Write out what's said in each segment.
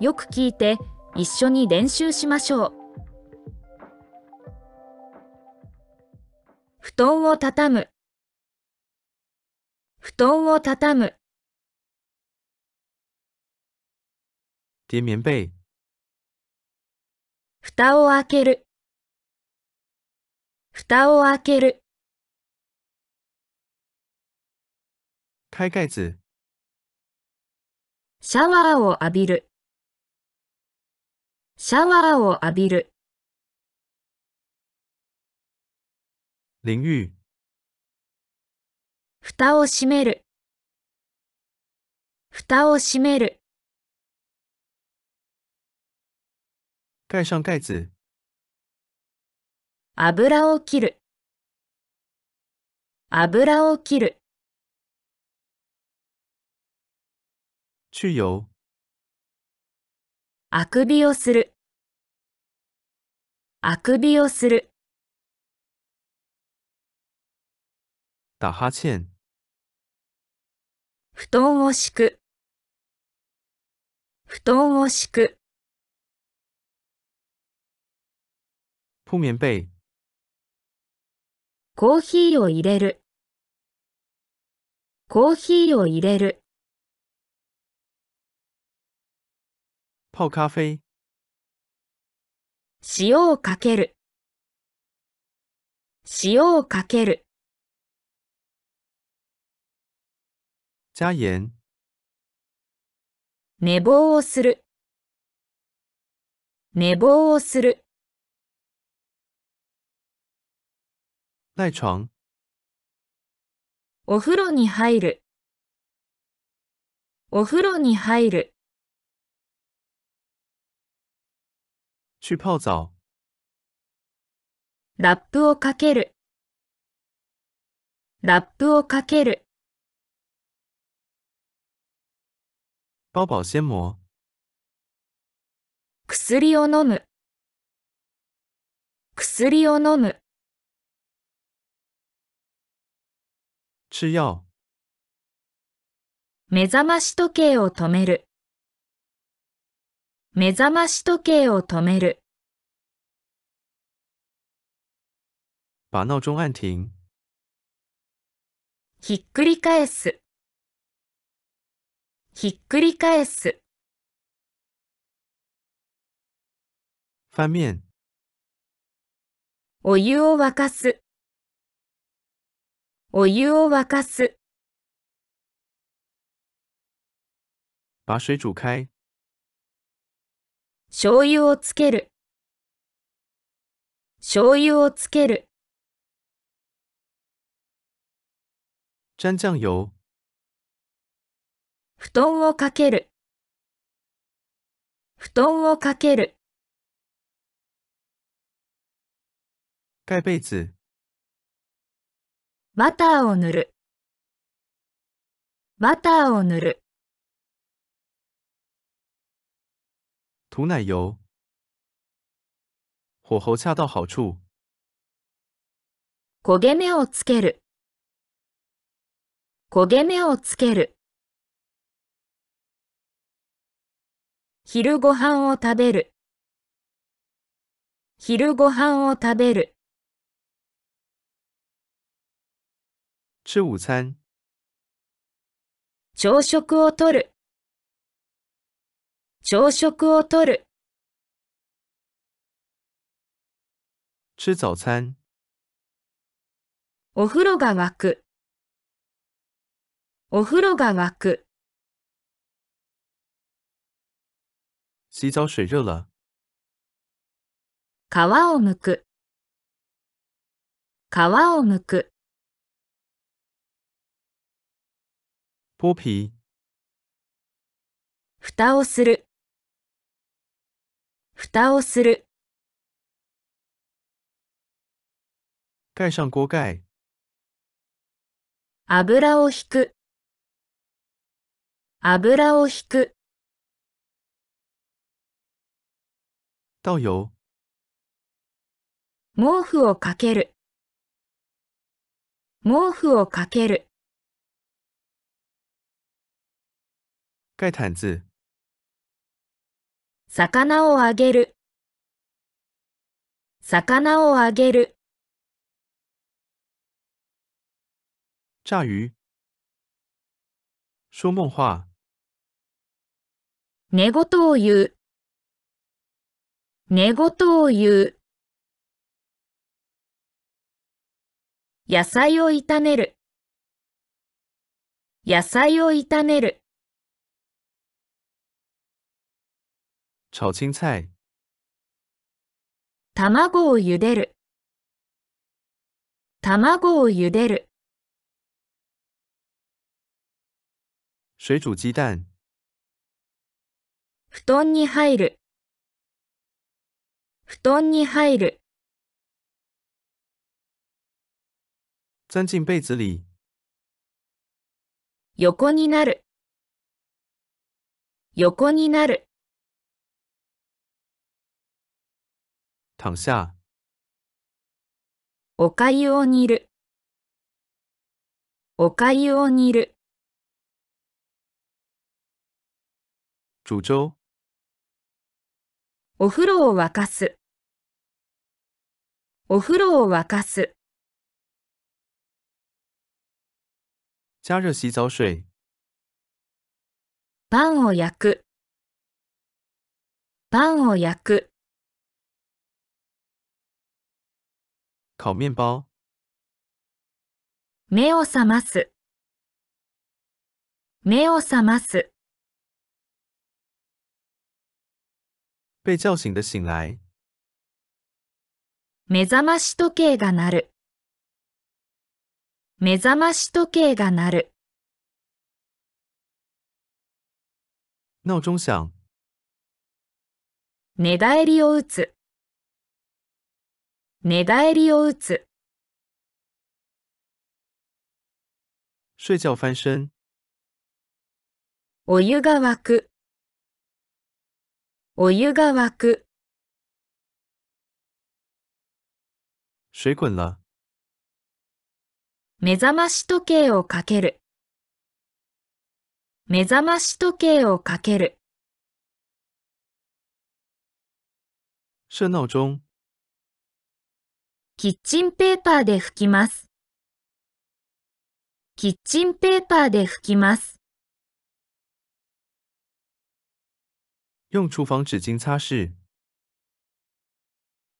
よく聞いて一緒に練習しましょう。布団をたたむ。布団をたたむ。叠棉被、蓋を開ける。蓋を開ける。开盖子、シャワーを浴びる。シャワーを浴びる。淋浴、蓋を閉める。蓋を閉める。盖上盖子、油を切る。油を切る。去油、あくびをする。あくびをする。打哈欠、布団を敷く。布団を敷く。铺棉被、コーヒーを入れる。コーヒーを入れる。泡咖啡、塩をかける。塩をかける。加盐、寝坊をする。寝坊をする。赖床、お風呂に入る。お風呂に入る。去泡澡、ラップをかける。ラップをかける。包保鲜膜、薬を飲む。薬を飲む。吃药、目覚まし時計を止める。目覚まし時計を止める。把闹钟按停、ひっくり返す。ひっくり返す。翻面、お湯を沸かす。お湯を沸かす。把水煮开、醤油をつける。醤油をつける。沾酱油、布団をかける。布団をかける。盖被子、バターを塗る。バターを塗る。涂奶油，火候恰到好处，焦げ目をつける。焦げ目をつける。昼ご飯を食べる。昼ご飯を食べる。吃午餐，朝食をとる。朝食をとる。吃早餐，お風呂が沸く。お風呂が沸く。洗澡水热了，皮を剥く。皮を剥く。剥皮，蓋をする。蓋をする。盖上锅盖，油をひく。油をひく。倒油，毛布をかける。毛布をかける。盖毯子，魚をあげる。魚をあげる。炸鱼。说梦话。寝言を言う。寝言を言う。野菜を炒める。野菜を炒める。炒青菜。卵を茹でる。卵を茹でる。水煮鸡蛋。布団に入る。布団に入る。钻进被子里。横になる。横になる。躺下。おかゆを煮る。おかゆを煮る。煮粥。お風呂を沸かす。お風呂を沸かす。加热洗澡水。パンを焼く。パンを焼く。烤面包。目を覚ます。目を覚ます。被叫醒的醒来。目覚まし時計が鳴る。目覚まし時計が鳴る。闹钟响。寝返りを打つ。寝返りを打つ。睡觉翻身。お湯が沸く。お湯が沸く。水滚了。目覚まし時計をかける。目覚まし時計をかける。设闹钟。キッチンペーパーで拭きます。キッチンペーパーで拭きます。用厨房纸巾擦拭。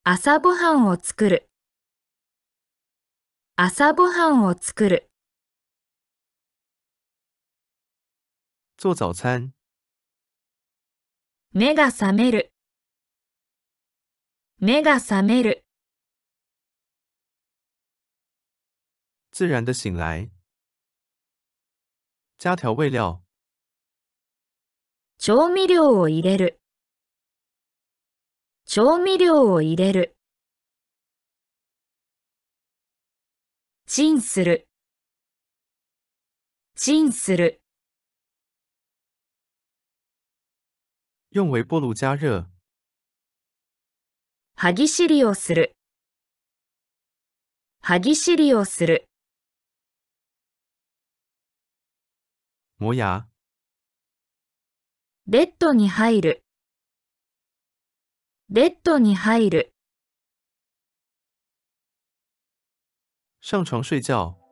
朝ごはんを作る。朝ごはんを作る。做早餐。目が覚める。目が覚める。自然的醒来。加调味料。調味料を入れる。調味料を入れる。チンする。チンする。用微波炉加热。歯ぎしりをする。歯ぎしりをする。磨牙。ベッドに入る。ベッドに入る。上床睡觉。